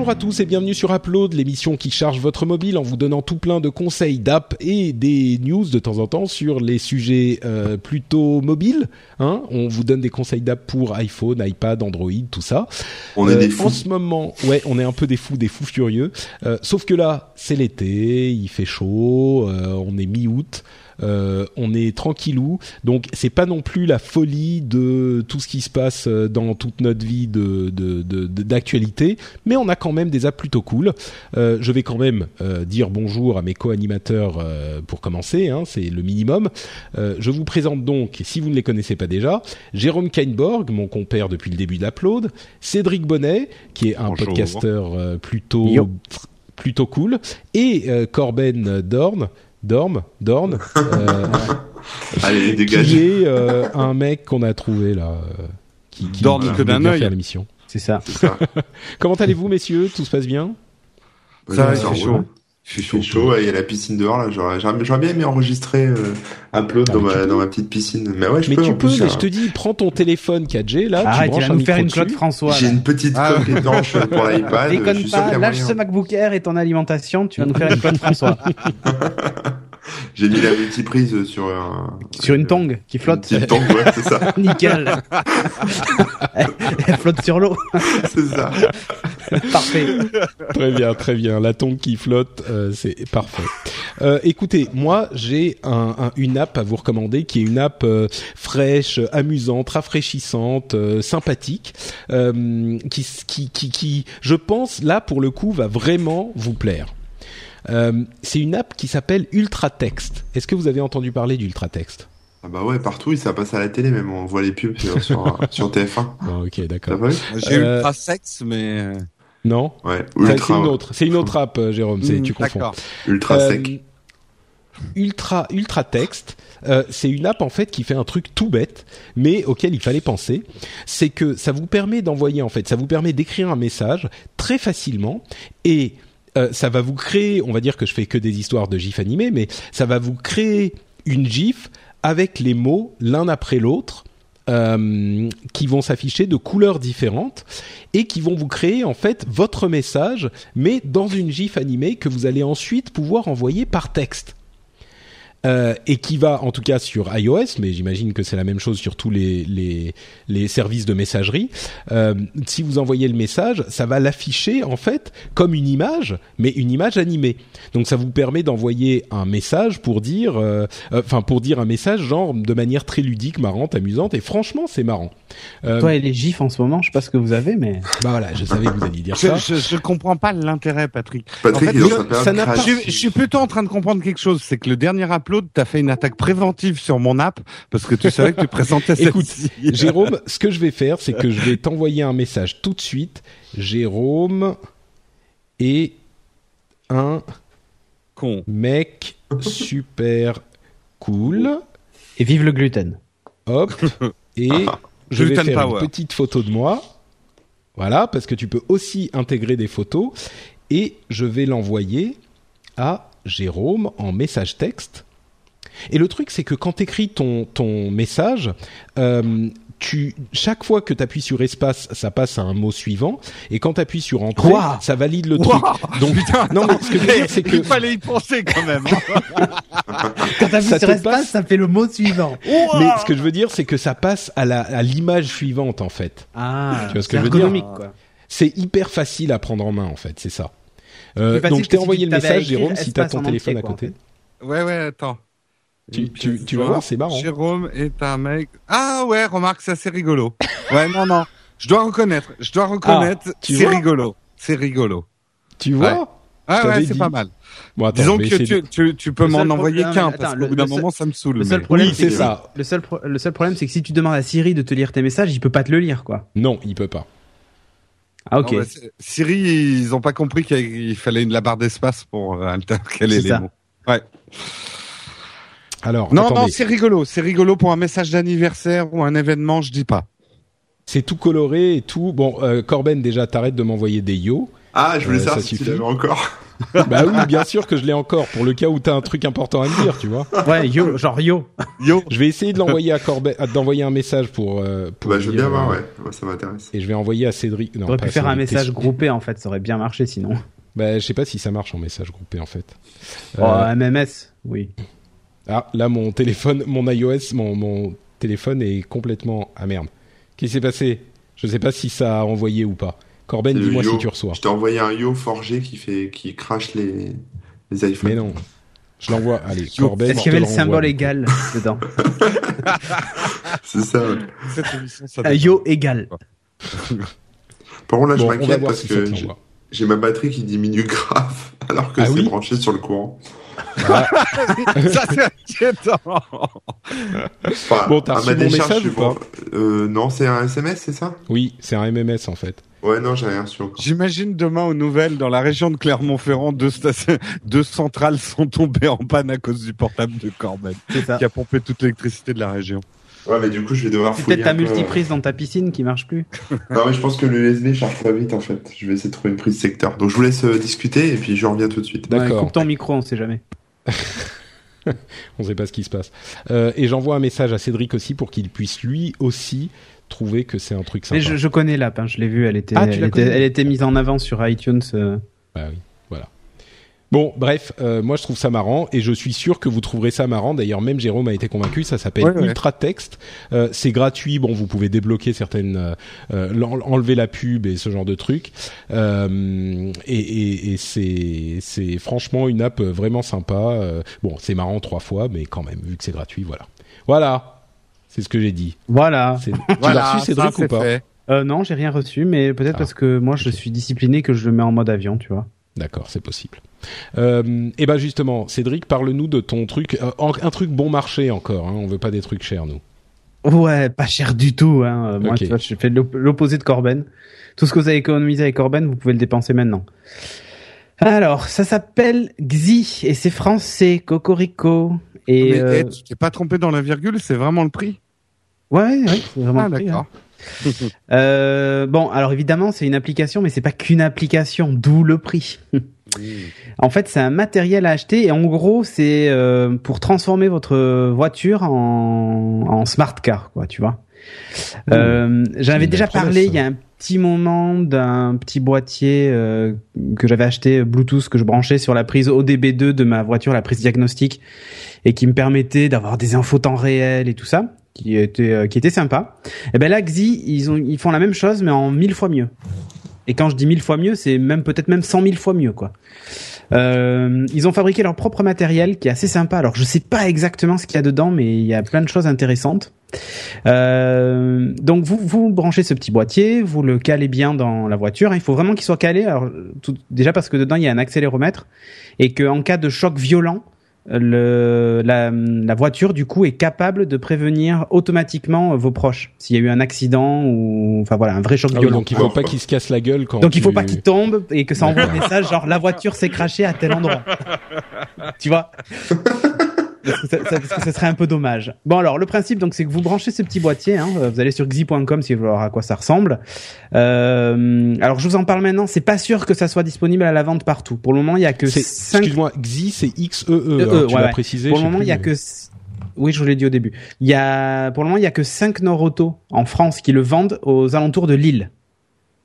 Bonjour à tous et bienvenue sur Upload, l'émission qui charge votre mobile en vous donnant tout plein de conseils d'app et des news de temps en temps sur les sujets euh, plutôt mobiles. Hein on vous donne des conseils d'app pour iPhone, iPad, Android, tout ça. On est des fous. En ce moment, ouais, on est un peu des fous, des fous furieux. Euh, sauf que là, c'est l'été, il fait chaud, euh, on est mi-août. Euh, on est tranquillou, donc c'est pas non plus la folie de tout ce qui se passe euh, dans toute notre vie de d'actualité, mais on a quand même des apps plutôt cool. Euh, je vais quand même dire bonjour à mes co-animateurs pour commencer, hein, c'est le minimum. je vous présente donc, si vous ne les connaissez pas déjà, Jérôme Kainborg, mon compère depuis le début de l'upload, Cédric Bonnet, qui est un podcasteur plutôt plutôt cool, et Corben Dorn Dorme, Dorn, euh, Allez, dégage. qui est euh, un mec qu'on a trouvé là, euh, qui, qui, Dorme que d'un œil. l'émission. C'est ça. ça. Comment allez-vous, messieurs? Tout se passe bien? Ça, fait roule. chaud. Il fait chaud, ouais, il y a la piscine dehors là. J'aurais bien aimé enregistrer euh, Upload Ah, dans, mais tu ma, dans ma petite piscine. Mais ouais, je Mais peux. tu en peux, plus, mais j'ai je te dis, prends ton téléphone 4G là, tu Arrête, il branches va un nous faire une Claude. François. J'ai une petite Ah. coque étanche pour l'iPad. je Déconne suis pas, lâche ce MacBook Air et ton alimentation, tu vas nous faire une Claude François. J'ai mis la multiprise sur un... Sur une tongue qui flotte. Une petite tongue, ouais, c'est ça. Nickel. elle, elle flotte sur l'eau. C'est ça. Parfait. Très bien, très bien. La tongue qui flotte, euh, c'est parfait. Euh, écoutez, moi j'ai un, un- une app à vous recommander qui est une app euh, fraîche, amusante, rafraîchissante, euh, sympathique, euh, qui, qui, qui, qui, je pense, là pour le coup, va vraiment vous plaire. Euh, c'est une app qui s'appelle Ultratext. Est-ce que vous avez entendu parler d'Ultratext? Ah bah ouais, partout, ça passe à la télé même. On voit les pubs sur, sur, sur TF1. Bon, Ok, T'as d'accord. J'ai Euh, ultra sexe, mais euh, Non, Ouais, Ça, c'est ultra, une autre. C'est une autre app, euh, Jérôme. C'est hmm, tu confonds. D'accord. ultra Euh, sec. Ultra Ultra Text, euh, c'est une app en fait qui fait un truc tout bête, mais auquel il fallait penser. C'est que ça vous permet d'envoyer en fait, ça vous permet d'écrire un message très facilement et euh, ça va vous créer, on va dire que je fais que des histoires de gifs animés, mais ça va vous créer une gif avec les mots l'un après l'autre. euh, qui vont s'afficher de couleurs différentes et qui vont vous créer en fait votre message mais dans une gif animée que vous allez ensuite pouvoir envoyer par texte. Euh, et qui va en tout cas sur iOS, mais j'imagine que c'est la même chose sur tous les les, les services de messagerie. Euh, si vous envoyez le message, ça va l'afficher en fait comme une image, mais une image animée. Donc ça vous permet d'envoyer un message pour dire, euh, euh, enfin pour dire un message genre de manière très ludique, marrante, amusante. Et franchement, c'est marrant. Euh, Toi et les gifs en ce moment, je sais pas ce que vous avez, mais Bah voilà, je savais que vous alliez dire Je, ça. je, je comprends pas l'intérêt, Patrick. Patrick, en fait, il est en je- train de faire ça pas-. Je, je suis plutôt en train de comprendre quelque chose, c'est que le dernier upload, t'as fait une attaque préventive sur mon app parce que tu savais que tu présentais Écoute, celle-ci. Jérôme, ce que je vais faire, c'est que je vais t'envoyer un message tout de suite. Jérôme est un con. mec super cool. et vive le gluten. Hop. Et je vais faire power. une petite photo de moi. Voilà, parce que tu peux aussi intégrer des photos. Et je vais l'envoyer à Jérôme en message texte. Et le truc, c'est que quand tu écris ton, ton message, euh, tu, chaque fois que tu appuies sur espace, ça passe à un mot suivant. Et quand tu appuies sur entrée, ça valide le Ouah. truc. Donc, non, mais ce que je veux dire, c'est que Il fallait y penser quand même. Quand t'as vu Ça sur espace, passe ça fait le mot suivant. Mais ce que je veux dire, c'est que ça passe à la à l'image suivante en fait. Ah, Tu vois ce que c'est je veux dire quoi. C'est hyper facile à prendre en main en fait, c'est ça. Euh, donc je t'ai envoyé tu le message, Jérôme, si t'as ton téléphone à quoi, en côté. fait. ouais, ouais, attends. Tu, tu, vas voir, c'est marrant. Jérôme est un mec. Ah ouais, remarque, c'est assez rigolo. Ouais, non, non. Je dois reconnaître. Je dois reconnaître. tu c'est rigolo. C'est rigolo. Tu vois Ah ouais, c'est dit. pas mal. Bon, attends, Disons que tu, tu, tu peux m'en envoyer problème- qu'un, parce le- qu'au bout d'un moment, ça me saoule. Le seul mais- problème, Oui, c'est c'est que ça. Le seul, pro- le seul problème, c'est que si tu demandes à Siri de te lire tes messages, il peut pas te le lire, quoi. Non, il peut pas. Ah, ok. Non, bah, c'est- Siri, ils ont pas compris qu'il fallait une la barre d'espace pour euh, intercaler C'est les ça. mots. Ouais. Alors, Non, non, c'est rigolo. C'est rigolo pour un message d'anniversaire ou un événement, je dis pas. c'est tout coloré et tout. Bon, euh, Corben, déjà, t'arrêtes de m'envoyer des yo. Ah, je voulais Euh, savoir ça si tu suffit. l'avais encore. bah oui, bien sûr que je l'ai encore pour le cas où t'as un truc important à me dire, tu vois. Ouais, yo, genre yo. Yo. Je vais essayer de l'envoyer à Corben, d'envoyer un message pour. euh, pour Bah, je veux bien voir, euh, ouais. Ouais, ça m'intéresse. Et je vais envoyer à Cédric. Non, T'aurais pu faire un message groupé, en fait. Ça aurait bien marché, sinon. Bah, je sais pas si ça marche en message groupé en fait. Oh, Euh, MMS, oui. Ah, là, mon téléphone, mon iOS, mon, mon téléphone est complètement. Ah merde. Qu'est-ce qui s'est passé? Je sais pas si ça a envoyé ou pas. Corben, dis-moi si tu reçois. Je t'ai envoyé un yo forgé qui fait, qui crache les, les iPhones. Mais non. Je l'envoie. Allez. Corben. Est-ce qu'il y avait le symbole égal dedans? C'est ça, ouais. Cette émission, ça Euh, Yo égal. Par contre, là, Bon, je m'inquiète parce si que j'ai- ma batterie qui diminue grave alors que Ah c'est oui branché sur le courant. ça c'est inquiétant. Enfin, Bon, t'as reçu ma décharge, message ou pas. Euh, non, c'est un SMS, c'est ça? Oui, c'est un MMS en fait. Ouais, non, j'ai rien reçu encore. J'imagine demain aux nouvelles, dans la région de Clermont-Ferrand, deux, stations- deux centrales sont tombées en panne à cause du portable de Corben, qui a pompé toute l'électricité de la région. Ouais, mais du coup, je vais devoir C'est fouiller. peut-être ta multiprise dans ta piscine qui marche plus. Non, mais je pense que le USB charge pas vite en fait. Je vais essayer de trouver une prise secteur. Donc, je vous laisse euh, discuter et puis je reviens tout de suite. D'accord. Ouais, coupe ton micro, on sait jamais. On sait pas ce qui se passe. Euh, et j'envoie un message à Cédric aussi pour qu'il puisse lui aussi trouver que c'est un truc sympa. Mais je, je connais l'app, hein, je l'ai vu, elle était, Ah, tu elle, était, elle était mise en avant sur iTunes. euh. Bah oui, voilà. Bon, bref, euh, moi je trouve ça marrant et je suis sûr que vous trouverez ça marrant. D'ailleurs, même Jérôme a été convaincu. Ça s'appelle Ouais, ouais. Ultra Text. Euh, c'est gratuit. Bon, vous pouvez débloquer certaines, euh, euh, enlever la pub et ce genre de trucs. Euh, et et, et c'est c'est franchement une app vraiment sympa. Euh, bon, c'est marrant trois fois, mais quand même, vu que c'est gratuit, voilà. Voilà. C'est ce que j'ai dit. Voilà. C'est- Tu l'as reçu, Cédric, ou pas? Euh, non, j'ai rien reçu, mais peut-être Ah, parce que moi je suis discipliné que je le mets en mode avion, tu vois. D'accord, c'est possible. Euh, et ben justement, Cédric, parle-nous de ton truc, euh, un truc bon marché encore. Hein, on veut pas des trucs chers, nous. Ouais, pas cher du tout. Hein. Euh, Moi, tu vois, je fais l'op- l'opposé de Corben. Tout ce que vous avez économisé avec Corben, vous pouvez le dépenser maintenant. Alors, ça s'appelle Xi et c'est français, Cocorico. Et Mais euh, eh, tu t'es pas trompé dans la virgule, c'est vraiment le prix. ouais, ouais, c'est vraiment Ah le prix, hein. Euh, bon, alors évidemment, c'est une application, mais c'est pas qu'une application, d'où le prix. en fait, c'est un matériel à acheter et en gros, c'est euh, pour transformer votre voiture en, en smart car, quoi, tu vois. Euh, J'avais une déjà promesse, parlé ça. il y a un petit moment d'un petit boîtier euh, que j'avais acheté Bluetooth que je branchais sur la prise ODB2 de ma voiture, la prise diagnostique, et qui me permettait d'avoir des infos temps réel et tout ça, qui était euh, qui était sympa. Et ben là, Xi, ils ont ils font la même chose mais en mille fois mieux. Et quand je dis mille fois mieux, c'est même peut-être même cent mille fois mieux quoi. Euh, ils ont fabriqué leur propre matériel qui est assez sympa. Alors je sais pas exactement ce qu'il y a dedans, mais il y a plein de choses intéressantes. Euh, donc vous vous branchez ce petit boîtier, vous le calez bien dans la voiture. Il faut vraiment qu'il soit calé. Alors déjà parce que dedans il y a un accéléromètre et que en cas de choc violent, le, la, la voiture du coup est capable de prévenir automatiquement vos proches s'il y a eu un accident ou enfin voilà un vrai choc Ah oui, violent. donc il faut pas qu'il se casse la gueule quand. Donc il faut tu- pas qu'il tombe et que ça envoie un message genre la voiture s'est crachée à tel endroit. tu vois? ça serait un peu dommage. Bon alors le principe donc c'est que vous branchez ce petit boîtier, hein, vous allez sur xi.com si vous voulez voir à quoi ça ressemble. Euh, alors je vous en parle maintenant, c'est pas sûr que ça soit disponible à la vente partout. Pour le moment il y a que C'est- 5 Excuse-moi, Xi, c'est X E E. Euh, hein, euh, tu ouais, précisé. Pour le moment, il y a que oui, je vous l'ai dit au début. Il y a pour le moment, il y a que 5 Nord-Auto en France qui le vendent aux alentours de Lille.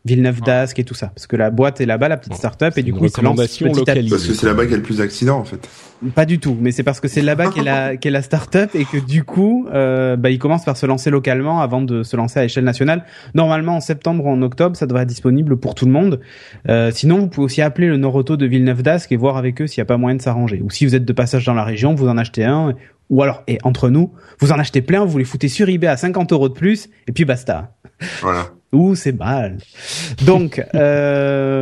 Villeneuve d'Ascq et tout ça parce que la boîte est là-bas la petite start-up et du coup ils se lancent petit à petit. Parce que c'est là-bas qu'il y a le plus d'accidents en fait. Pas du tout, mais c'est parce que c'est là-bas qu'est la qu'est la start-up et que du coup, euh, bah, ils commencent par se lancer localement avant de se lancer à échelle nationale. Normalement, en septembre ou en octobre, ça devrait être disponible pour tout le monde. Euh, sinon, vous pouvez aussi appeler le Nord-Auto de Villeneuve d'Ascq et voir avec eux s'il n'y a pas moyen de s'arranger. Ou si vous êtes de passage dans la région, vous en achetez un. Ou alors, et entre nous, vous en achetez plein, vous les foutez sur eBay à 50 euros de plus, et puis basta. Voilà. Ouh, c'est mal. Donc, euh,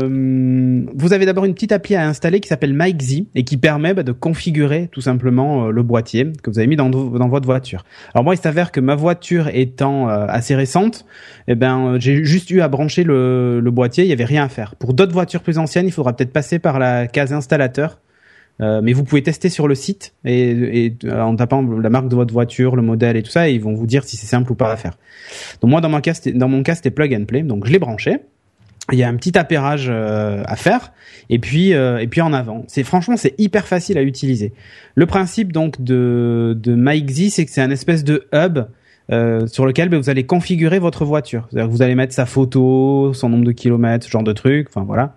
vous avez d'abord une petite appli à installer qui s'appelle MikeZ et qui permet bah, de configurer tout simplement euh, le boîtier que vous avez mis dans, votre voiture. Alors moi, il s'avère que ma voiture étant euh, assez récente, eh ben, j'ai juste eu à brancher le, boîtier. Il y avait rien à faire. Pour d'autres voitures plus anciennes, il faudra peut-être passer par la case installateur. Euh, mais vous pouvez tester sur le site et, et en tapant la marque de votre voiture, le modèle et tout ça, et ils vont vous dire si c'est simple ou pas à faire. Donc moi dans mon cas, dans mon cas, c'était plug and play. Donc je l'ai branché. Il y a un petit appairage euh, à faire et puis euh, et puis en avant. C'est franchement c'est hyper facile à utiliser. Le principe donc de de MyXy, c'est que c'est un espèce de hub euh, sur lequel ben, vous allez configurer votre voiture. C'est-à-dire que vous allez mettre sa photo, son nombre de kilomètres, ce genre de truc. Enfin voilà.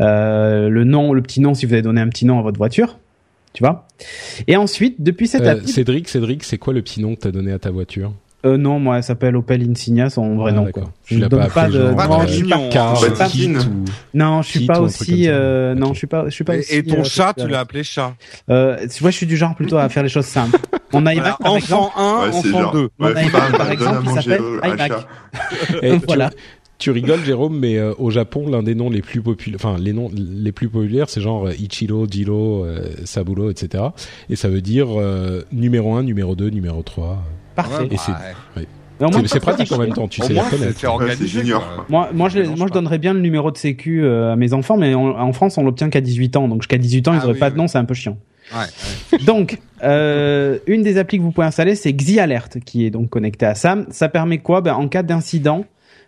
Euh, le nom, le petit nom si vous avez donné un petit nom à votre voiture. Tu vois. Et ensuite, depuis cette Euh, appli, Cédric, Cédric, c'est quoi le petit nom que t'as donné à ta voiture? Euh, non, moi, elle s'appelle Opel Insignia, son vrai Ah, nom. Quoi. Tu Je ne donne pas pas de. genre, Pas Non, je suis pas. Car, Bah, Kit Tine. ou... Non, je suis Kit pas aussi. Euh, non, je suis pas. Je suis pas Et, aussi. et ton euh, chat, tu l'as appelé chat. Euh, moi, je suis du genre plutôt à faire les choses simples. On a Voilà, iMac, par exemple. enfant 1, Ouais, enfant genre. 2. Mon Ouais, iMac, femme, par exemple, manger s'appelle iMac. Eh, tu- Voilà. Tu rigoles, Jérôme, mais euh, au Japon, l'un des noms les plus populaires, enfin les noms les plus populaires, c'est genre euh, Ichiro, Jiro, euh, Sabulo, etc. Et ça veut dire euh, numéro 1, numéro 2, numéro 3. Parfait. C'est- pratique en même temps, tu Au sais les moins. Moi, moi, je, moi, je donnerais bien le numéro de sécu euh, à mes enfants, mais en, en France, on l'obtient qu'à 18 ans. Donc, jusqu'à 18 ans, ils Ah n'auraient oui, pas de oui. nom, c'est un peu chiant. Ouais, ouais. Donc, euh, une des applis que vous pouvez installer, c'est Xi Alert, qui est donc connecté à ça. Ça permet quoi? Ben, En cas d'incident,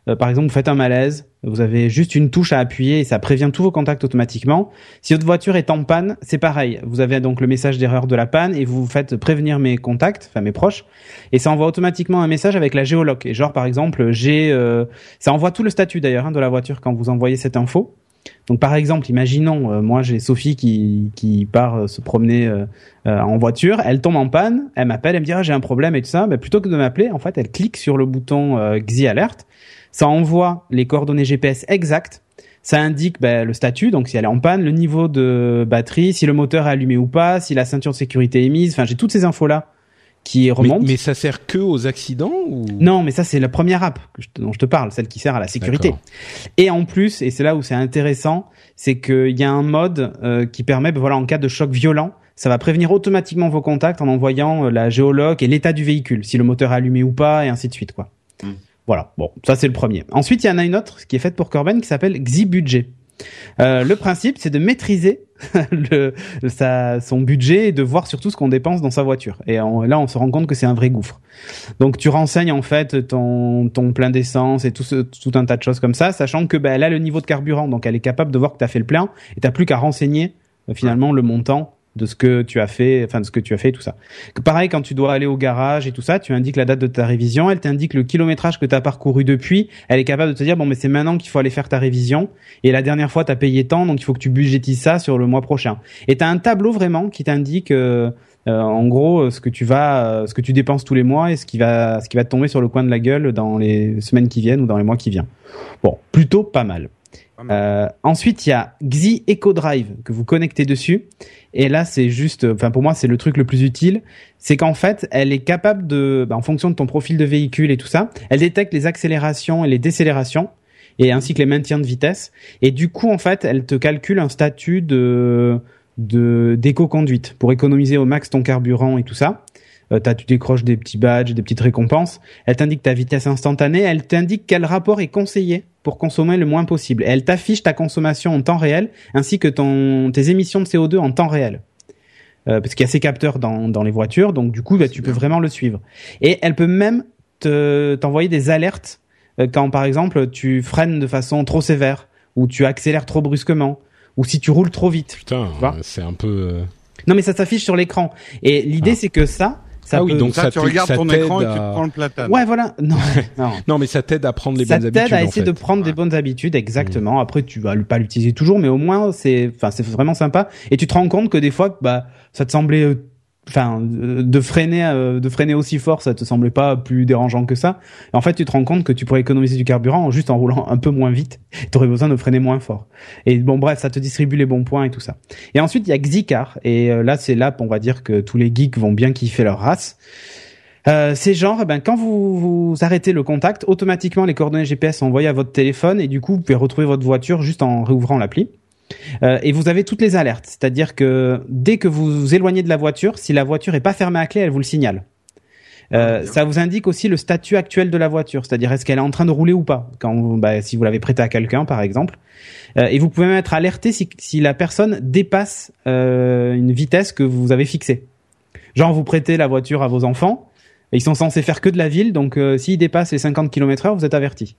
euh, par exemple, vous faites un malaise, vous avez juste une touche à appuyer et ça prévient tous vos contacts automatiquement. Si votre voiture est en panne, c'est pareil. Vous avez donc le message d'erreur de la panne et vous faites prévenir mes contacts, enfin mes proches, et ça envoie automatiquement un message avec la géoloc. Et genre, par exemple, j'ai, euh, ça envoie tout le statut d'ailleurs hein, de la voiture quand vous envoyez cette info. Donc par exemple, imaginons, euh, moi j'ai Sophie qui, qui part euh, se promener euh, euh, en voiture, elle tombe en panne, elle m'appelle, elle me dit ah, j'ai un problème et tout ça, mais plutôt que de m'appeler, en fait, elle clique sur le bouton euh, Xi Alert, ça envoie les coordonnées GPS exactes, ça indique ben, le statut, donc si elle est en panne, le niveau de batterie, si le moteur est allumé ou pas, si la ceinture de sécurité est mise, enfin j'ai toutes ces infos là qui Mais, remontent. mais ça sert que aux accidents ou? Non, mais ça c'est la première app que je dont je te parle, celle qui sert à la sécurité. Et en plus, et c'est là où c'est intéressant, c'est qu'il y a un mode euh, qui permet, ben voilà, en cas de choc violent, ça va prévenir automatiquement vos contacts en envoyant euh, la géoloc et l'état du véhicule, si le moteur est allumé ou pas, et ainsi de suite, quoi. Mm. Voilà, bon, ça c'est le premier. Ensuite, il y en a une autre qui est faite pour Corben qui s'appelle Xi Budget. Euh, le principe, c'est de maîtriser le, sa, son budget et de voir surtout ce qu'on dépense dans sa voiture. Et là, on se rend compte que c'est un vrai gouffre. Donc, tu renseignes en fait ton, ton plein d'essence et tout, ce, tout un tas de choses comme ça, sachant que ben, elle a le niveau de carburant, donc elle est capable de voir que tu as fait le plein et t'as plus qu'à renseigner euh, finalement le montant de ce que tu as fait, enfin de ce que tu as fait, tout ça. Que pareil, quand tu dois aller au garage et tout ça, tu indiques la date de ta révision, elle t'indique le kilométrage que tu as parcouru depuis, elle est capable de te dire bon mais c'est maintenant qu'il faut aller faire ta révision et la dernière fois tu as payé tant donc il faut que tu budgétises ça sur le mois prochain. Et tu as un tableau vraiment qui t'indique euh, euh, en gros ce que tu vas euh, ce que tu dépenses tous les mois et ce qui va ce qui va te tomber sur le coin de la gueule dans les semaines qui viennent ou dans les mois qui viennent. Bon, plutôt pas mal. Pas mal. Euh, ensuite, il y a Xi Eco Drive que vous connectez dessus. Et là, c'est juste, enfin pour moi, c'est le truc le plus utile. C'est qu'en fait, elle est capable de, bah, en fonction de ton profil de véhicule et tout ça, elle détecte les accélérations et les décélérations et ainsi que les maintiens de vitesse. Et du coup, en fait, elle te calcule un statut de de d'éco-conduite pour économiser au max ton carburant et tout ça. Euh, tu décroches des petits badges, des petites récompenses. Elle t'indique ta vitesse instantanée. Elle t'indique quel rapport est conseillé pour consommer le moins possible. Et elle t'affiche ta consommation en temps réel ainsi que ton tes émissions de CO2 en temps réel. Euh, parce qu'il y a ces capteurs dans, dans les voitures, donc du coup, bah, tu peux vraiment le suivre. Et elle peut même te t'envoyer des alertes euh, quand, par exemple, tu freines de façon trop sévère ou tu accélères trop brusquement ou si tu roules trop vite. Putain, c'est un peu. euh, Non, mais ça s'affiche sur l'écran. Et l'idée, Ah. c'est que ça, ça Ah oui, peut- donc Ça, ça tu t'aide- regardes ça ton t'aide écran et tu à- te prends le platane. Ouais, voilà. Non, non. Non, mais ça t'aide à prendre les ça bonnes t'aide habitudes. à en essayer fait. de prendre des bonnes habitudes, exactement. Après, tu vas pas l'utiliser toujours, mais au moins, c'est, enfin, c'est vraiment sympa. Et tu te rends compte que des fois, bah, ça te semblait, euh, enfin, de freiner, euh, de freiner aussi fort, ça te semblait pas plus dérangeant que ça. En fait, tu te rends compte que tu pourrais économiser du carburant juste en roulant un peu moins vite. Tu aurais besoin de freiner moins fort. Et bon, bref, ça te distribue les bons points et tout ça. Et ensuite, il y a Xicar. Et euh, là, c'est l'app, on va dire que tous les geeks vont bien kiffer leur race. Euh, c'est genre, eh ben, quand vous, vous arrêtez le contact, automatiquement les coordonnées GPS sont envoyées à votre téléphone et du coup, vous pouvez retrouver votre voiture juste en réouvrant l'appli. Euh, et vous avez toutes les alertes, c'est-à-dire que dès que vous vous éloignez de la voiture, si la voiture est pas fermée à clé, elle vous le signale. Euh, ça vous indique aussi le statut actuel de la voiture, c'est-à-dire est-ce qu'elle est en train de rouler ou pas, quand bah, si vous l'avez prêtée à quelqu'un par exemple. Euh, et vous pouvez même être alerté si, si la personne dépasse euh, une vitesse que vous avez fixée. Genre vous prêtez la voiture à vos enfants, et ils sont censés faire que de la ville, donc s'ils dépassent les 50 km heure, vous êtes averti.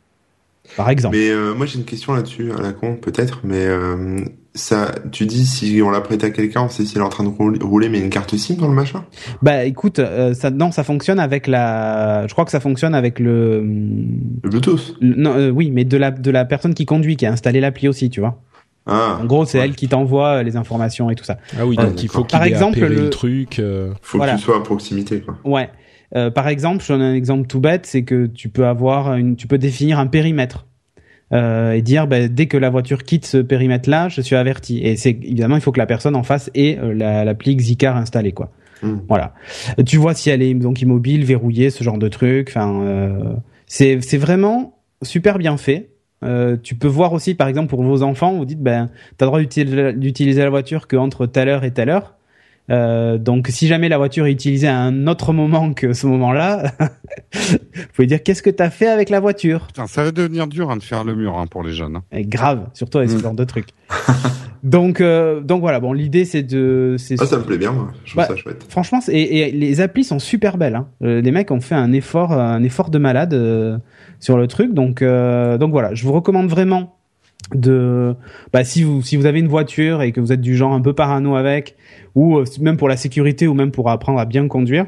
Par exemple. Mais euh, moi j'ai une question là-dessus, à la con peut-être, mais euh, ça, tu dis si on l'a prêté à quelqu'un, on sait s'il est en train de roul- rouler, mais il y a une carte SIM dans le machin? Bah écoute, euh, ça, non, ça fonctionne avec la. Je crois que ça fonctionne avec le. Le Bluetooth? le- non, euh, oui, mais de la de la personne qui conduit, qui a installé l'appli aussi, tu vois. Ah, En gros, c'est ouais. elle qui t'envoie les informations et tout ça. Ah oui, donc il faut qu'il Par ait exemple, le- le truc. euh, Faut Voilà. que tu sois à proximité, quoi. Ouais. Euh, par exemple, je donne un exemple tout bête, c'est que tu peux avoir une, tu peux définir un périmètre euh, et dire ben, dès que la voiture quitte ce périmètre-là, je suis averti. Et c'est évidemment, il faut que la personne en face ait euh, la- l'appli Xicar installée, quoi. Hmm. Voilà. Euh, Tu vois si elle est donc immobile, verrouillée, ce genre de truc. Enfin, euh, c'est c'est vraiment super bien fait. Euh, tu peux voir aussi, par exemple, pour vos enfants, vous dites, ben, t'as le droit d'utiliser d'utiliser la voiture qu'entre telle heure et telle heure. Euh, donc, si jamais la voiture est utilisée à un autre moment que ce moment-là, vous pouvez dire qu'est-ce que t'as fait avec la voiture? Putain, ça va devenir dur hein, de faire le mur hein, pour les jeunes. hein. Et grave, surtout avec ce Mm. genre de truc. donc, euh, donc voilà. Bon, l'idée c'est de, c'est Ah, ça me plaît bien, moi. Je trouve Bah, ça chouette. Franchement, et, et les applis sont super belles. Hein. Euh, les mecs ont fait un effort, un effort de malade euh, sur le truc. Donc, euh, donc voilà, je vous recommande vraiment de, bah, si vous si vous avez une voiture et que vous êtes du genre un peu parano avec, ou euh, même pour la sécurité ou même pour apprendre à bien conduire.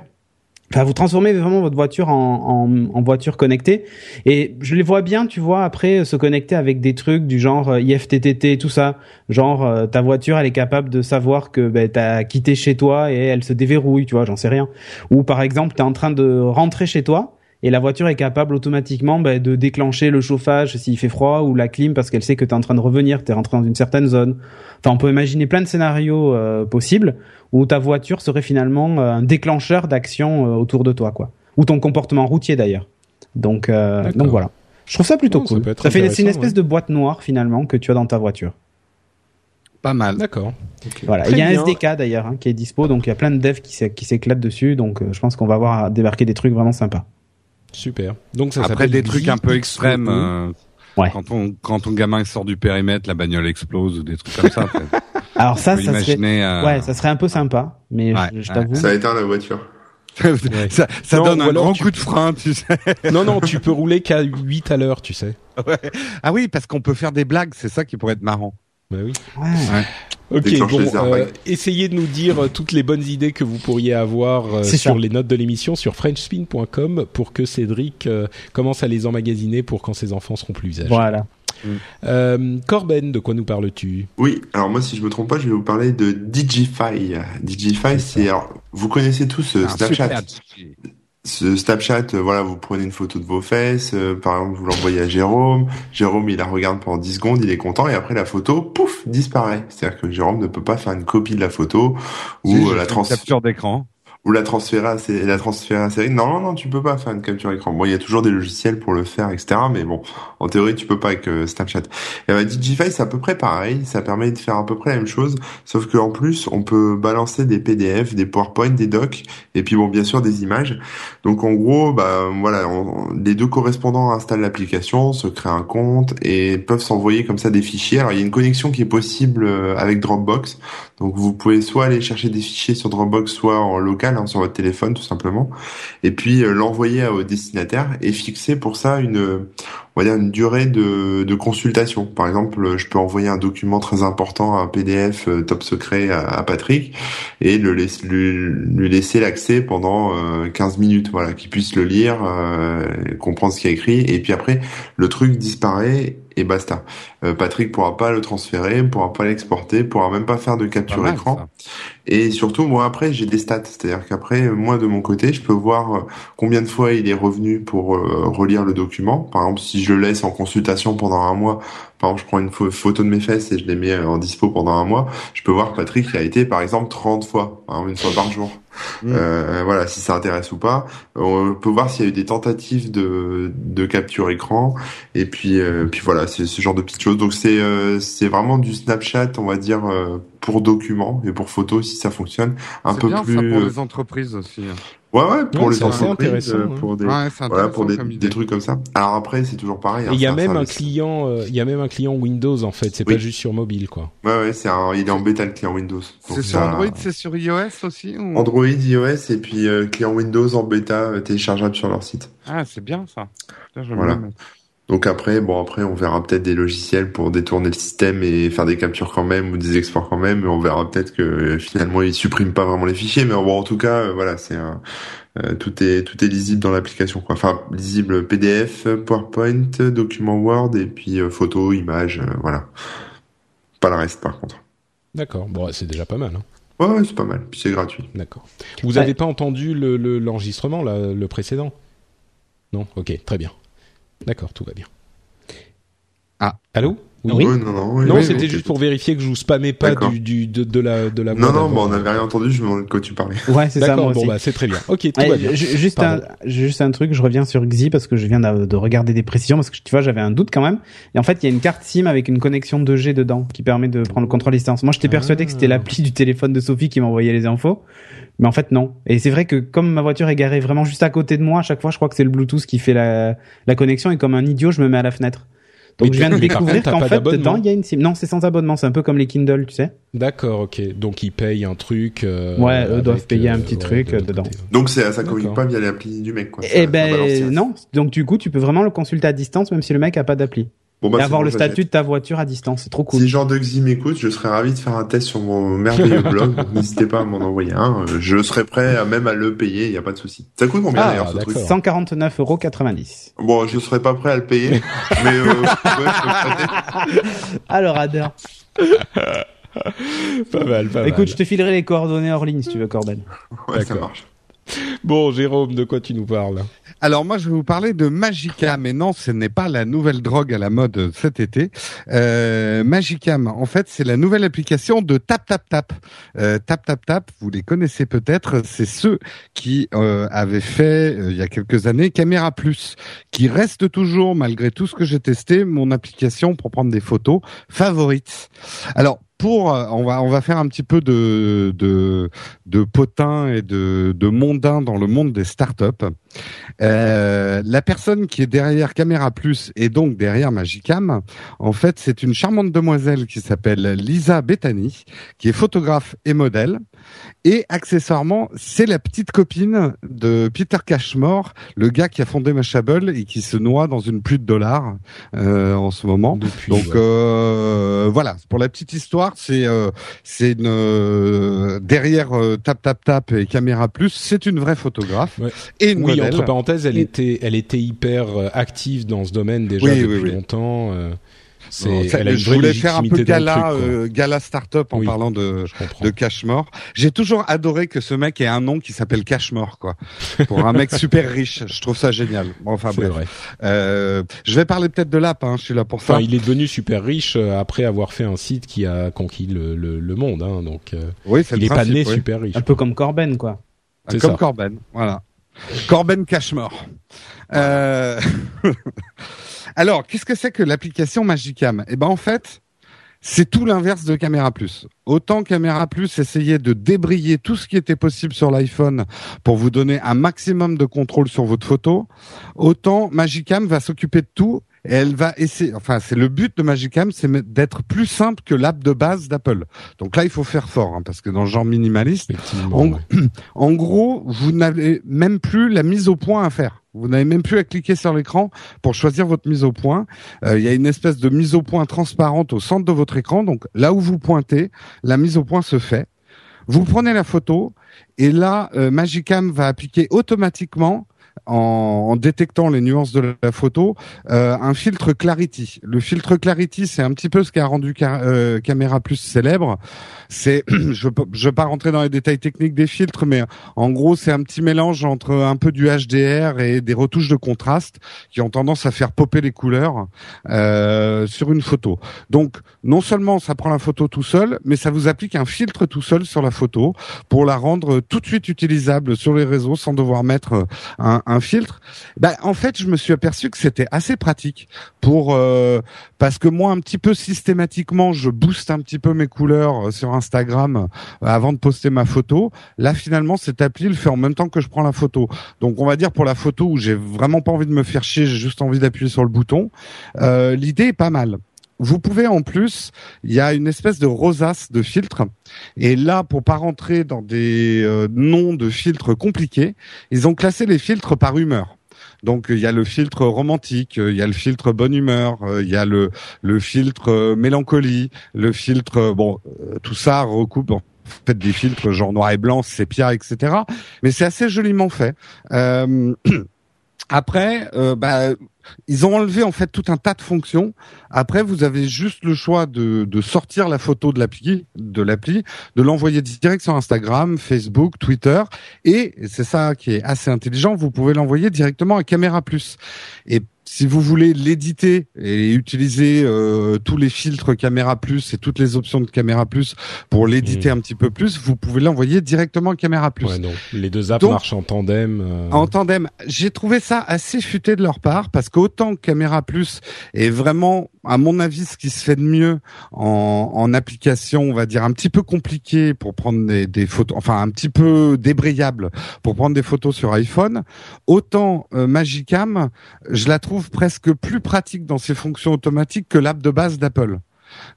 Enfin, vous transformez vraiment votre voiture en, en, en voiture connectée. Et je les vois bien, tu vois, après euh, se connecter avec des trucs du genre euh, IFTTT tout ça. Genre, euh, ta voiture, elle est capable de savoir que ben, t'as quitté chez toi et elle se déverrouille, tu vois, j'en sais rien. Ou par exemple, t'es en train de rentrer chez toi et la voiture est capable automatiquement ben, de déclencher le chauffage s'il fait froid ou la clim parce qu'elle sait que t'es en train de revenir, t'es rentré dans une certaine zone. Enfin, on peut imaginer plein de scénarios euh, possibles où ta voiture serait finalement euh, un déclencheur d'action euh, autour de toi, quoi. Ou ton comportement routier d'ailleurs. Donc, euh, donc voilà. Je trouve ça plutôt ça cool. peut être Ça fait c'est une espèce ouais. de boîte noire finalement que tu as dans ta voiture. Pas mal. D'accord. Voilà. Il y a un bien. SDK d'ailleurs hein, qui est dispo, donc il y a plein de devs qui s'é- qui s'éclatent dessus. Donc euh, je pense qu'on va voir débarquer des trucs vraiment sympas. Super. Donc ça Après des trucs un peu extrêmes. euh, Ouais. Quand on quand ton gamin sort du périmètre, la bagnole explose ou des trucs comme ça. Alors ça, ça serait, imaginer, euh, ouais, ça serait un peu sympa, mais Ouais, je, je ouais. t'avoue. Ça éteint la voiture. ça, ça Non, donne un grand tu- coup de frein, tu sais. Non, non, tu peux rouler qu'à 8 à l'heure, tu sais. Ah oui, parce qu'on peut faire des blagues, c'est ça qui pourrait être marrant. Bah oui. Ouais. Ok, bon, euh, essayez de nous dire toutes les bonnes idées que vous pourriez avoir euh, sur ça. les notes de l'émission sur frenchspin.com pour que Cédric euh, commence à les emmagasiner pour quand ses enfants seront plus âgés. Voilà. Euh, Corben, de quoi nous parles-tu? Oui, alors moi, si je me trompe pas, je vais vous parler de Digify. Digify, c'est, alors, vous connaissez tous euh, Snapchat. Ce Snapchat, euh, voilà, vous prenez une photo de vos fesses, euh, par exemple, vous l'envoyez à Jérôme. Jérôme, il la regarde pendant 10 secondes, il est content, et après la photo, pouf, disparaît. C'est-à-dire que Jérôme ne peut pas faire une copie de la photo ou euh, la trans une capture d'écran. Ou la transférer à la transférer à série. Non, non, non, tu peux pas faire une capture écran. Bon, il y a toujours des logiciels pour le faire, etc. Mais bon, en théorie, tu peux pas avec euh, Snapchat. Et bah, Digify, c'est à peu près pareil. Ça permet de faire à peu près la même chose, sauf que en plus, on peut balancer des PDF, des PowerPoint, des docs, et puis bon, bien sûr, des images. Donc en gros, bah voilà, on- les deux correspondants installent l'application, se créent un compte et peuvent s'envoyer comme ça des fichiers. Alors il y a une connexion qui est possible euh, avec Dropbox. Donc vous pouvez soit aller chercher des fichiers sur Dropbox, soit en local hein, sur votre téléphone tout simplement, et puis euh, l'envoyer au destinataire et fixer pour ça une, euh, on va dire une durée de, de consultation. Par exemple, euh, je peux envoyer un document très important, un PDF euh, top secret à, à Patrick et le laisse- lui, lui laisser l'accès pendant euh, 15 minutes, voilà, qu'il puisse le lire, euh, comprendre ce qu'il y a écrit, et puis après le truc disparaît et basta. Euh, Patrick pourra pas le transférer, pourra pas l'exporter, pourra même pas faire de capture mal, écran. ça. Et surtout, moi après, j'ai des stats, c'est-à-dire qu'après, moi de mon côté, je peux voir euh, combien de fois il est revenu pour euh, relire le document. Par exemple, si je le laisse en consultation pendant un mois, par exemple, je prends une pho- photo de mes fesses et je les mets en dispo pendant un mois, je peux voir Patrick il a été par exemple 30 fois, hein, une fois par jour. Mm. Euh, voilà, si ça intéresse ou pas. On peut voir s'il y a eu des tentatives de, de capture écran. Et puis, euh, puis voilà, c'est ce genre de petites choses. Donc c'est euh, c'est vraiment du Snapchat, on va dire, euh, pour documents et pour photos si ça fonctionne. Un peu bien, plus. Ça pour les entreprises aussi. hein. Ouais, ouais, pour Ouais, les entreprises, intéressant, euh, hein. pour des, Ouais, c'est voilà, pour intéressant des, comme des idée. trucs comme ça. Alors après, c'est toujours pareil. hein, il y a même un client, euh, il y a même un client Windows en fait. C'est Oui. pas juste sur mobile quoi. Ouais, ouais, c'est un, il est en bêta le client Windows. C'est sur ça- Android, c'est sur iOS aussi ou... Android, iOS et puis euh, client Windows en bêta euh, téléchargeable sur leur site. Ah, c'est bien ça. Putain, Voilà. Le. Donc après, bon après, on verra peut-être des logiciels pour détourner le système et faire des captures quand même ou des exports quand même. Mais on verra peut-être que euh, finalement ils suppriment pas vraiment les fichiers. Mais bon, en tout cas, euh, voilà, c'est un, euh, tout est tout est lisible dans l'application quoi. Enfin lisible PDF, PowerPoint, document Word et puis euh, photo, image, euh, voilà. Pas le reste par contre. D'accord. Bon, c'est déjà pas mal. Hein. Ouais, ouais, c'est pas mal. Puis c'est gratuit. D'accord. Vous Ouais. avez pas entendu le le- l'enregistrement là, le précédent? Non? Ok, très bien. D'accord, tout va bien. Ah. Allô? Oui. Non, non. oui, Non, oui, c'était oui, juste pour vérifier que je vous spammais pas du, du de, de la de la. Non, non, bon, on n'avait rien entendu. Je me demandais de quoi tu parlais. Ouais, c'est ça, D'accord. moi Bon aussi. bah c'est très bien. Ok, tout Ouais, va bien. ju- juste un, juste un truc, je reviens sur Xi parce que je viens de, de regarder des précisions parce que tu vois, j'avais un doute quand même. Et en fait, il y a une carte SIM avec une connexion 2G dedans qui permet de prendre le contrôle à distance. Moi, j'étais persuadé que c'était Ah. l'appli du téléphone de Sophie qui m'envoyait les infos. Mais en fait, non. Et c'est vrai que comme ma voiture est garée vraiment juste à côté de moi, à chaque fois, je crois que c'est le Bluetooth qui fait la, la connexion et comme un idiot, je me mets à la fenêtre. Donc Mais je viens de découvrir qu'en fait, dedans, il y a une SIM. Non, c'est sans abonnement. C'est un peu comme les Kindle, tu sais. D'accord, ok. Donc ils payent un truc. euh, Ouais, eux avec, doivent payer un euh, petit ouais, truc, de euh, dedans. côté. Donc c'est ça communique pas via l'appli du mec quoi. Eh ben non. Donc du coup, tu peux vraiment le consulter à distance, même si le mec a pas d'appli. Bon, bah, bon, le statut de ta voiture à distance, c'est trop cool. Si Jean de Xi m'écoute, je serais ravi de faire un test sur mon merveilleux blog. N'hésitez pas à m'en envoyer un. Euh, Je serais prêt à même à le payer, il y a pas de souci. Ça coûte combien Ah, d'ailleurs ce truc 149,90 euros. Bon, je serais pas prêt à le payer, mais euh, ouais, je. Alors, Ader. Pas mal, pas Écoute, mal. je te filerai les coordonnées hors ligne si tu veux, Corben. Ouais, ça marche. Bon, Jérôme, de quoi tu nous parles? Alors moi, je vais vous parler de Magicam, mais non, ce n'est pas la nouvelle drogue à la mode cet été. Euh, Magicam, en fait, c'est la nouvelle application de Tap Tap Tap. Euh, Tap Tap Tap, vous les connaissez peut-être, c'est ceux qui euh, avaient fait euh, il y a quelques années Caméra Plus, qui reste toujours, malgré tout ce que j'ai testé, mon application pour prendre des photos favorite. Alors pour, euh, on va on va faire un petit peu de de de potin et de de mondain dans le monde des startups. Euh, la personne qui est derrière Caméra Plus et donc derrière Magicam, en fait, c'est une charmante demoiselle qui s'appelle Lisa Bethany, qui est photographe et modèle. Et accessoirement, c'est la petite copine de Peter Cashmore, le gars qui a fondé Mashable et qui se noie dans une pluie de dollars euh, en ce moment. Depuis. Donc ouais. euh, voilà, pour la petite histoire, c'est euh, c'est une euh, derrière euh, Tap Tap Tap et Caméra Plus, c'est une vraie photographe Ouais. et une oui, modèle. entre parenthèses, elle Et- était, elle était hyper euh, active dans ce domaine déjà Oui, depuis oui. longtemps. C'est, Non, ça- elle a une je vraie voulais faire un peu gala, truc, euh, gala startup en Oui. parlant de Je comprends. de Cashmore. J'ai toujours adoré que ce mec ait un nom qui s'appelle Cashmore, quoi. Pour un mec super riche, je trouve ça génial. Bon, enfin bref. vrai. Euh, je vais parler peut-être de l'app. Hein, je suis là pour ça. Enfin, il est devenu super riche euh, après avoir fait un site qui a conquis le, le, le monde. Hein, donc, euh, oui, c'est il le est pas né oui. super riche. Un peu comme Corben, quoi. c'est Comme ça. Corben, voilà. Corben Cashmore. Euh... Alors, qu'est-ce que c'est que l'application Magicam? Eh ben, en fait, c'est tout l'inverse de Caméra Plus. Autant Caméra Plus essayait de débrayer tout ce qui était possible sur l'iPhone pour vous donner un maximum de contrôle sur votre photo, autant Magicam va s'occuper de tout et elle va essayer, enfin, c'est le but de Magicam, c'est d'être plus simple que l'app de base d'Apple. Donc là, il faut faire fort, hein, parce que dans le genre minimaliste, en gros, vous n'avez même plus la mise au point à faire. Vous n'avez même plus à cliquer sur l'écran pour choisir votre mise au point. Euh, Il y a une espèce de mise au point transparente au centre de votre écran. Donc là où vous pointez, la mise au point se fait. Vous prenez la photo et là, euh, Magicam va appliquer automatiquement en, en détectant les nuances de la photo euh, un filtre Clarity. Le filtre Clarity, c'est un petit peu ce qui a rendu euh, Caméra Plus célèbre. C'est, je je vais pas rentrer dans les détails techniques des filtres, mais en gros, c'est un petit mélange entre un peu du HDR et des retouches de contraste qui ont tendance à faire popper les couleurs euh, sur une photo. Donc, non seulement ça prend la photo tout seul, mais ça vous applique un filtre tout seul sur la photo pour la rendre tout de suite utilisable sur les réseaux sans devoir mettre un, un filtre. Ben, en fait, je me suis aperçu que c'était assez pratique pour euh, parce que moi, un petit peu systématiquement, je booste un petit peu mes couleurs sur Instagram euh, avant de poster ma photo. Là, finalement, cette appli le fait en même temps que je prends la photo. Donc, on va dire pour la photo où j'ai vraiment pas envie de me faire chier, j'ai juste envie d'appuyer sur le bouton. Euh, L'idée est pas mal. Vous pouvez en plus, il y a une espèce de rosace de filtre. Et là, pour pas rentrer dans des euh, noms de filtres compliqués, ils ont classé les filtres par humeur. Donc il y a le filtre romantique, il y a le filtre bonne humeur, il y a le le filtre mélancolie, le filtre bon tout ça recoupe fait des filtres genre noir et blanc, sépia, etc. Mais c'est assez joliment fait. Euh, après, euh, bah, ils ont enlevé en fait tout un tas de fonctions. Après, vous avez juste le choix de, de sortir la photo de l'appli, de l'appli, de l'envoyer direct sur Instagram, Facebook, Twitter, et c'est ça qui est assez intelligent. Vous pouvez l'envoyer directement à Caméra Plus. Et si vous voulez l'éditer et utiliser euh, tous les filtres Caméra Plus et toutes les options de Caméra Plus pour l'éditer Mmh. un petit peu plus, vous pouvez l'envoyer directement à Caméra Plus. Ouais, non. Les deux apps Donc- marchent en tandem. euh, En tandem, j'ai trouvé ça assez futé de leur part parce qu'autant Caméra Plus est vraiment, à mon avis, ce qui se fait de mieux en, en application, on va dire un petit peu compliqué pour prendre des, des photos, enfin un petit peu débrayable pour prendre des photos sur iPhone, autant euh, Magicam, je la trouve presque plus pratique dans ses fonctions automatiques que l'app de base d'Apple.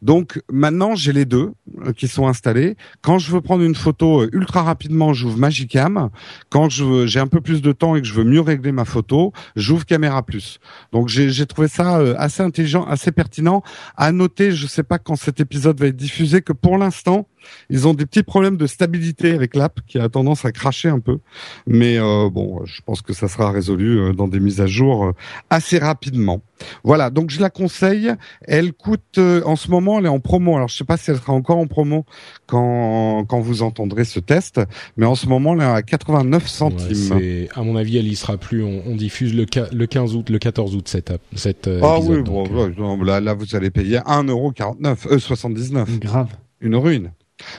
Donc maintenant j'ai les deux euh, qui sont installés. Quand je veux prendre une photo euh, ultra rapidement, j'ouvre Magicam. Quand j'ai un peu plus de temps et que je veux mieux régler ma photo, j'ouvre Caméra Plus. Donc j'ai trouvé ça euh, assez intelligent, assez pertinent. À noter, je sais pas quand cet épisode va être diffusé, que pour l'instant ils ont des petits problèmes de stabilité avec l'app qui a tendance à cracher un peu. Mais euh, bon, je pense que ça sera résolu euh, dans des mises à jour euh, assez rapidement. Voilà, donc je la conseille. Elle coûte euh, en ce moment, elle est en promo. Alors je sais pas si elle sera encore en promo quand quand vous entendrez ce test, mais en ce moment elle est à 89 ouais, centimes. c'est- à mon avis, elle y sera plus. On, on diffuse le, qua- le 15 août, le 14 août cette, app- cette euh, Ah épisode, oui, donc, bon, euh, ouais, là, là vous allez payer 1,49€, euh, 79. Grave. une ruine.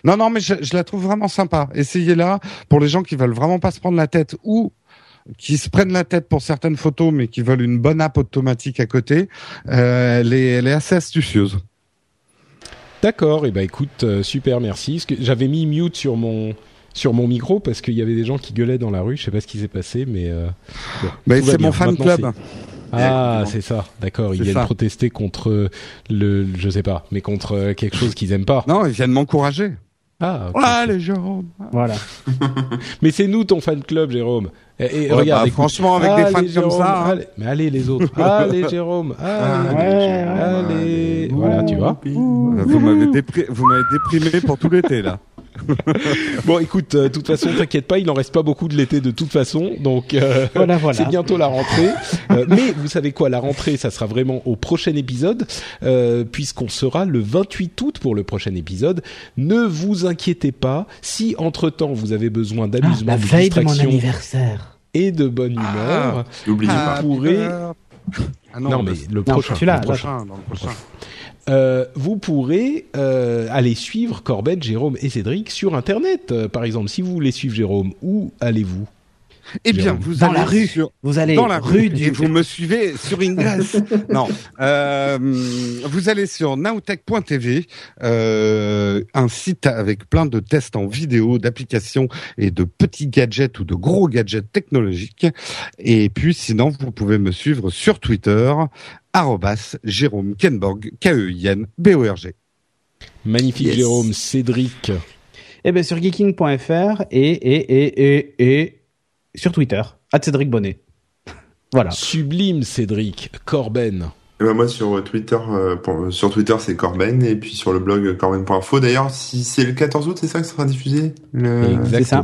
Non, non, mais je, je la trouve vraiment sympa. Essayez-la pour les gens qui veulent vraiment pas se prendre la tête ou qui se prennent la tête pour certaines photos, mais qui veulent une bonne app automatique à côté. Euh, elle, est, elle est assez astucieuse. D'accord, et bah écoute, euh, super, merci. J'avais mis mute sur mon sur mon micro parce qu'il y avait des gens qui gueulaient dans la rue. Je sais pas ce qui s'est passé, mais euh, bon, va c'est mon fan club. Ah c'est ça, d'accord. Ils viennent ça. protester contre le, je sais pas, mais contre euh, quelque chose qu'ils aiment pas. Non, ils viennent m'encourager. Ah, ok. Ah, les gens. Voilà. mais c'est nous ton fan club, Jérôme. Et, et Ouais, regarde, bah, franchement, avec des fans comme Jérôme, ça, hein. allez. mais allez les autres. allez Jérôme, allez, Ouais, allez. Voilà, tu vois. Vous m'avez dépri- vous m'avez déprimé pour tout l'été là. Bon, écoute, euh, de toute façon, t'inquiète pas, il en reste pas beaucoup de l'été de toute façon, donc euh, Voilà, voilà. c'est bientôt la rentrée. Euh, mais vous savez quoi, la rentrée, ça sera vraiment au prochain épisode, euh, puisqu'on sera le 28 août pour le prochain épisode. Ne vous inquiétez pas, si entre temps vous avez besoin Ah, d'amusement, la de veille de mon distraction anniversaire. et de bonne humeur, N'oubliez Ah. pas. pourrez- Ah non, mais le Non, prochain, le prochain, dans le prochain. Euh, vous pourrez euh, aller suivre Corben, Jérôme et Cédric sur Internet. Euh, par exemple, si vous voulez suivre Jérôme, où allez-vous? Eh bien, Jérôme. vous Dans allez la rue. sur Vous allez dans la rue, rue et du vous me suivez sur Ingress. non, euh, vous allez sur nowtech.tv, euh, un site avec plein de tests en vidéo, d'applications et de petits gadgets ou de gros gadgets technologiques. Et puis, sinon, vous pouvez me suivre sur Twitter, arrobas Jérôme Kenborg, K-E-I-N-B-O-R-G. Magnifique Yes. Jérôme, Cédric. Eh ben sur geeking.fr et et et et et sur Twitter, à Cédric Bonnet. Voilà. Sublime Cédric, Corben. Eh ben, moi sur Twitter, euh, pour- sur Twitter c'est Corben et puis sur le blog corben.info. D'ailleurs, si c'est le 14 août, c'est ça que ça sera diffusé. Le... Exactement.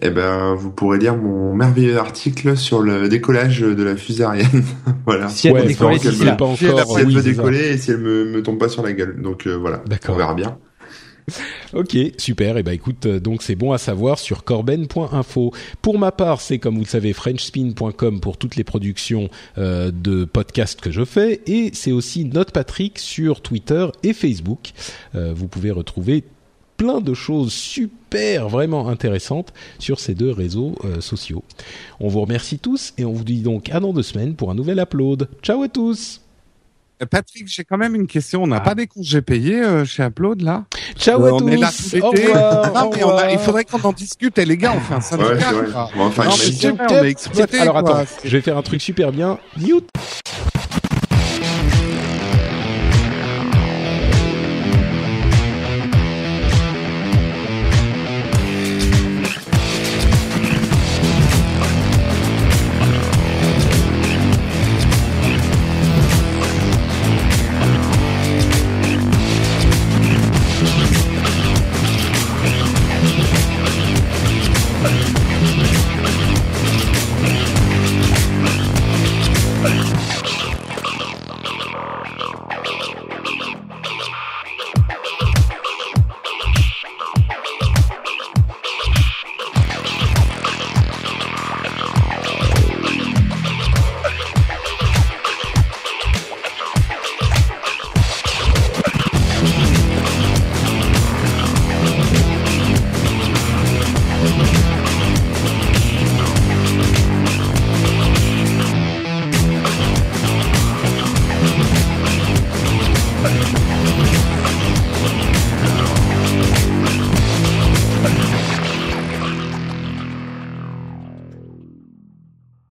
Eh ben, vous pourrez lire mon merveilleux article sur le décollage de la fusée Ariane. voilà. Si elle Ouais, peut décoller là. pas Si elle, encore. si elle oui, ça. décoller et si elle me, me tombe pas sur la gueule. Donc euh, voilà, D'accord. on verra bien. Ok, super. Et ben écoute, euh, donc c'est bon à savoir sur corben.info. Pour ma part, c'est comme vous le savez frenchspin.com pour toutes les productions euh, de podcasts que je fais, et c'est aussi Note Patrick sur Twitter et Facebook. Euh, vous pouvez retrouver plein de choses super vraiment intéressantes sur ces deux réseaux sociaux. On vous remercie tous et on vous dit donc à dans deux semaines pour un nouvel upload. Ciao à tous. Euh, Patrick, j'ai quand même une question. On n'a Ah. pas des congés payés euh, chez Upload là? Ciao Euh, à On tous. est là tout Au revoir. Non, au mais on a- il faudrait qu'on en discute. Et les gars, on fait un syndicat. Ouais, c'est vrai. quoi. On va faire Non, mais vrai, on est exploité, Alors quoi. attends, je vais faire un truc super bien. Mute.